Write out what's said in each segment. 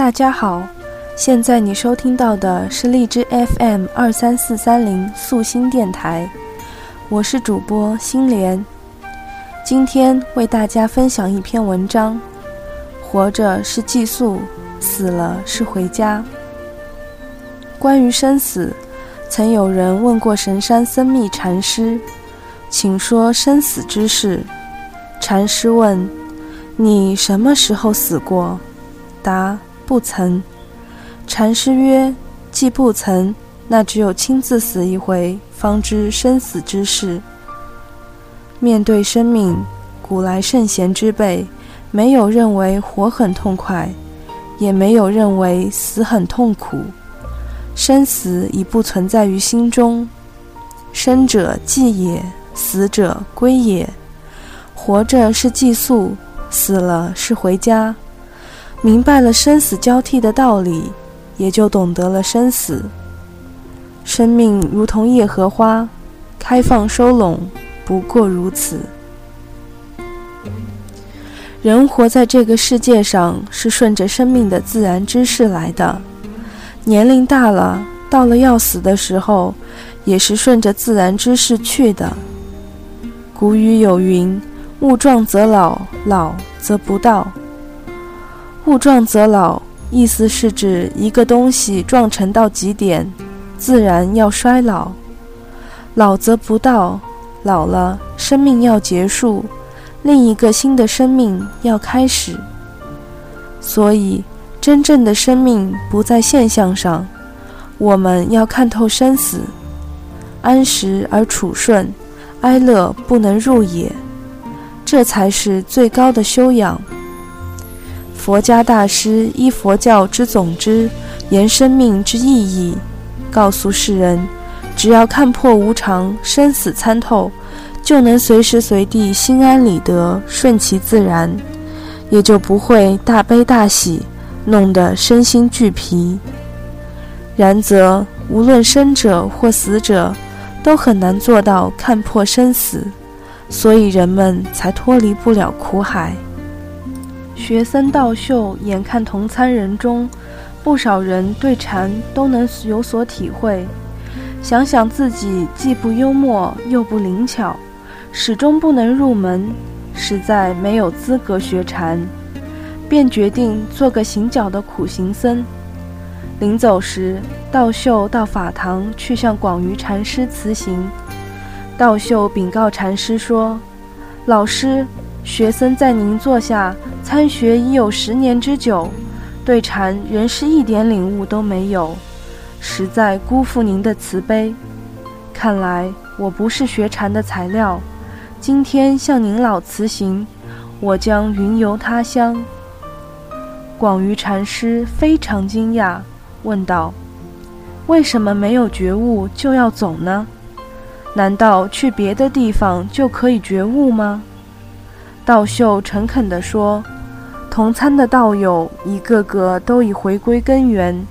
大家好，现在你收听到的是荔枝 FM 二三四三零素心电台，我是主播心莲。今天为大家分享一篇文章：活着是寄宿，死了是回家。关于生死，曾有人问过神山僧密禅师：“请说生死之事。”禅师问：“你什么时候死过？”答：“不曾。”禅师曰：“既不曾，那只有亲自死一回，方知生死之事。”面对生命，古来圣贤之辈，没有认为活很痛快，也没有认为死很痛苦。生死已不存在于心中，生者寄也，死者归也。活着是寄宿，死了是回家。明白了生死交替的道理，也就懂得了生死。生命如同叶荷花，开放收拢。不过如此。人活在这个世界上，是顺着生命的自然之势来的。年龄大了，到了要死的时候，也是顺着自然之势去的。古语有云：“物壮则老，老则不到。”物壮则老，意思是指一个东西壮成到极点，自然要衰老；老则不到。老了，生命要结束，另一个新的生命要开始。所以，真正的生命不在现象上，我们要看透生死，安时而处顺，哀乐不能入也，这才是最高的修养。佛家大师依佛教之总之，言生命之意义，告诉世人。只要看破无常，生死参透，就能随时随地心安理得，顺其自然，也就不会大悲大喜，弄得身心俱疲。然则，无论生者或死者，都很难做到看破生死，所以人们才脱离不了苦海。学僧道秀，眼看同参人中，不少人对禅都能有所体会。想想自己既不幽默又不灵巧，始终不能入门，实在没有资格学禅，便决定做个行脚的苦行僧。临走时，道秀到法堂去向广瑜禅师辞行。道秀禀告禅师说：“老师，学僧在您座下参学已有十年之久，对禅仍是一点领悟都没有。”实在辜负您的慈悲，看来我不是学禅的材料。今天向您老辞行，我将云游他乡。广瑜禅师非常惊讶，问道：“为什么没有觉悟就要走呢？难道去别的地方就可以觉悟吗？”道秀诚恳地说：“同参的道友一个个都已回归根源。”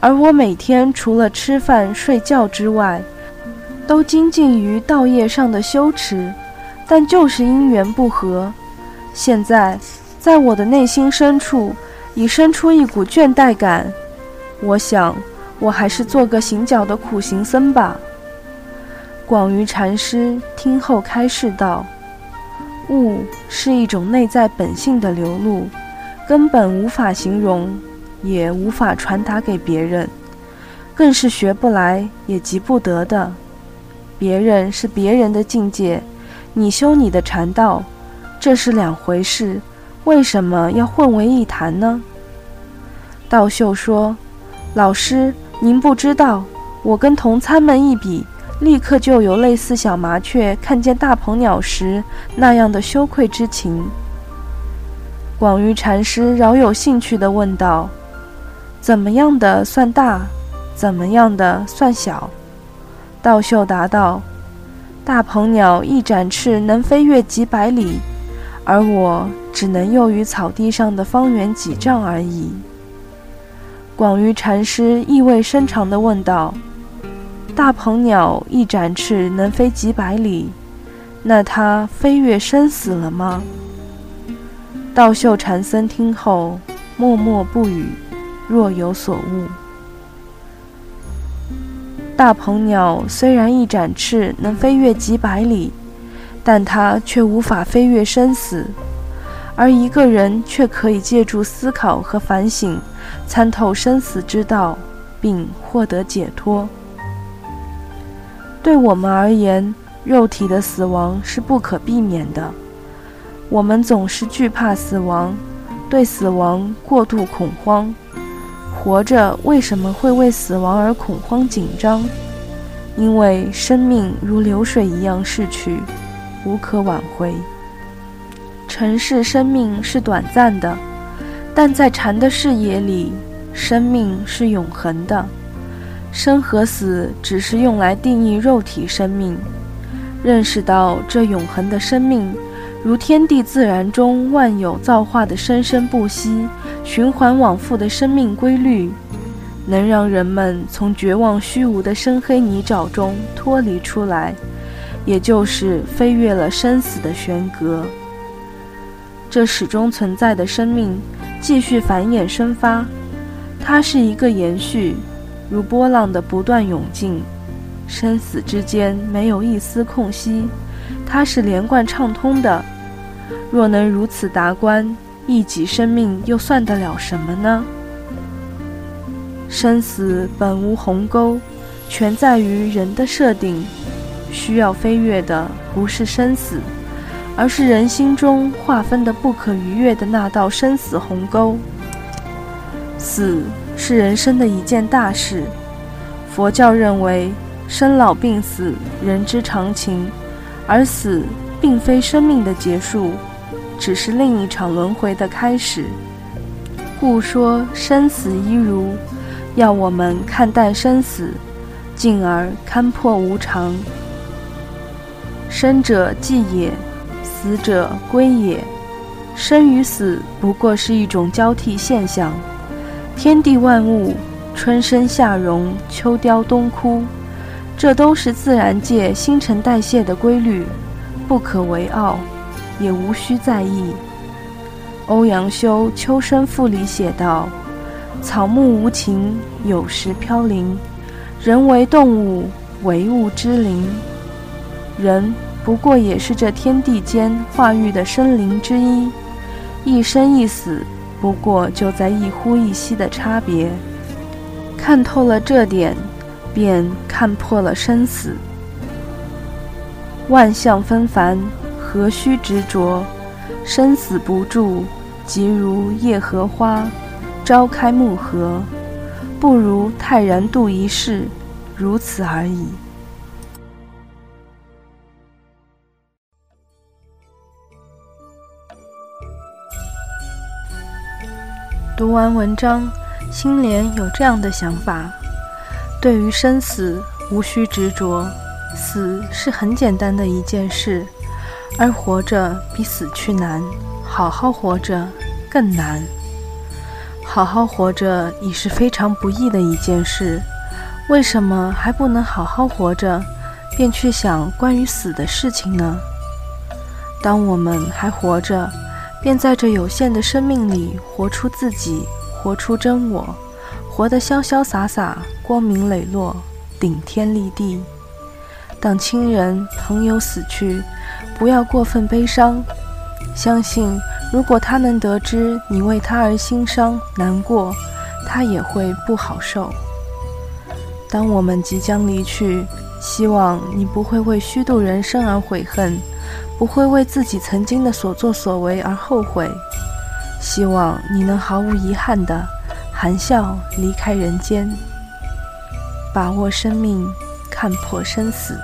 而我每天除了吃饭睡觉之外，都精进于道业上的修持，但就是因缘不合。现在，在我的内心深处已生出一股倦怠感。我想，我还是做个行脚的苦行僧吧。广于禅师听后开示道：“悟是一种内在本性的流露，根本无法形容。”也无法传达给别人，更是学不来也急不得的。别人是别人的境界，你修你的禅道，这是两回事。为什么要混为一谈呢？道秀说：“老师，您不知道，我跟同参们一比，立刻就有类似小麻雀看见大鹏鸟时那样的羞愧之情。”广瑜禅师饶有兴趣地问道。怎么样的算大？怎么样的算小？道秀答道：“大鹏鸟一展翅能飞越几百里，而我只能囿于草地上的方圆几丈而已。”广瑜禅师意味深长地问道：“大鹏鸟一展翅能飞几百里，那它飞越生死了吗？”道秀禅僧听后默默不语。若有所悟。大鹏鸟虽然一展翅能飞越几百里，但它却无法飞越生死；而一个人却可以借助思考和反省，参透生死之道，并获得解脱。对我们而言，肉体的死亡是不可避免的，我们总是惧怕死亡，对死亡过度恐慌。活着为什么会为死亡而恐慌紧张？因为生命如流水一样逝去，无可挽回。尘世生命是短暂的，但在禅的视野里，生命是永恒的。生和死只是用来定义肉体生命。认识到这永恒的生命，如天地自然中万有造化的生生不息。循环往复的生命规律，能让人们从绝望虚无的深黑泥沼中脱离出来，也就是飞越了生死的悬隔。这始终存在的生命继续繁衍生发，它是一个延续，如波浪的不断涌进，生死之间没有一丝空隙，它是连贯畅通的。若能如此达观。一己生命又算得了什么呢？生死本无鸿沟，全在于人的设定。需要飞跃的不是生死，而是人心中划分的不可逾越的那道生死鸿沟。死是人生的一件大事。佛教认为，生老病死人之常情，而死并非生命的结束。只是另一场轮回的开始，故说生死一如，要我们看淡生死，进而看破无常。生者寂也，死者归也。生与死不过是一种交替现象，天地万物，春生夏荣，秋凋冬枯，这都是自然界新陈代谢的规律，不可为傲。也无需在意。欧阳修《秋声赋》里写道：“草木无情，有时飘零；人为动物，唯物之灵。人不过也是这天地间化育的生灵之一，一生一死，不过就在一呼一吸的差别。看透了这点，便看破了生死。万象纷繁。”何须执着？生死不住，即如叶荷花，朝开暮合，不如泰然度一世，如此而已。读完文章，心莲有这样的想法：对于生死，无需执着，死是很简单的一件事。而活着比死去难，好好活着更难。好好活着已是非常不易的一件事，为什么还不能好好活着，便去想关于死的事情呢？当我们还活着，便在这有限的生命里活出自己，活出真我，活得潇潇洒洒、光明磊落、顶天立地。当亲人朋友死去，不要过分悲伤，相信如果他能得知你为他而心伤难过，他也会不好受。当我们即将离去，希望你不会为虚度人生而悔恨，不会为自己曾经的所作所为而后悔。希望你能毫无遗憾的含笑离开人间，把握生命，看破生死。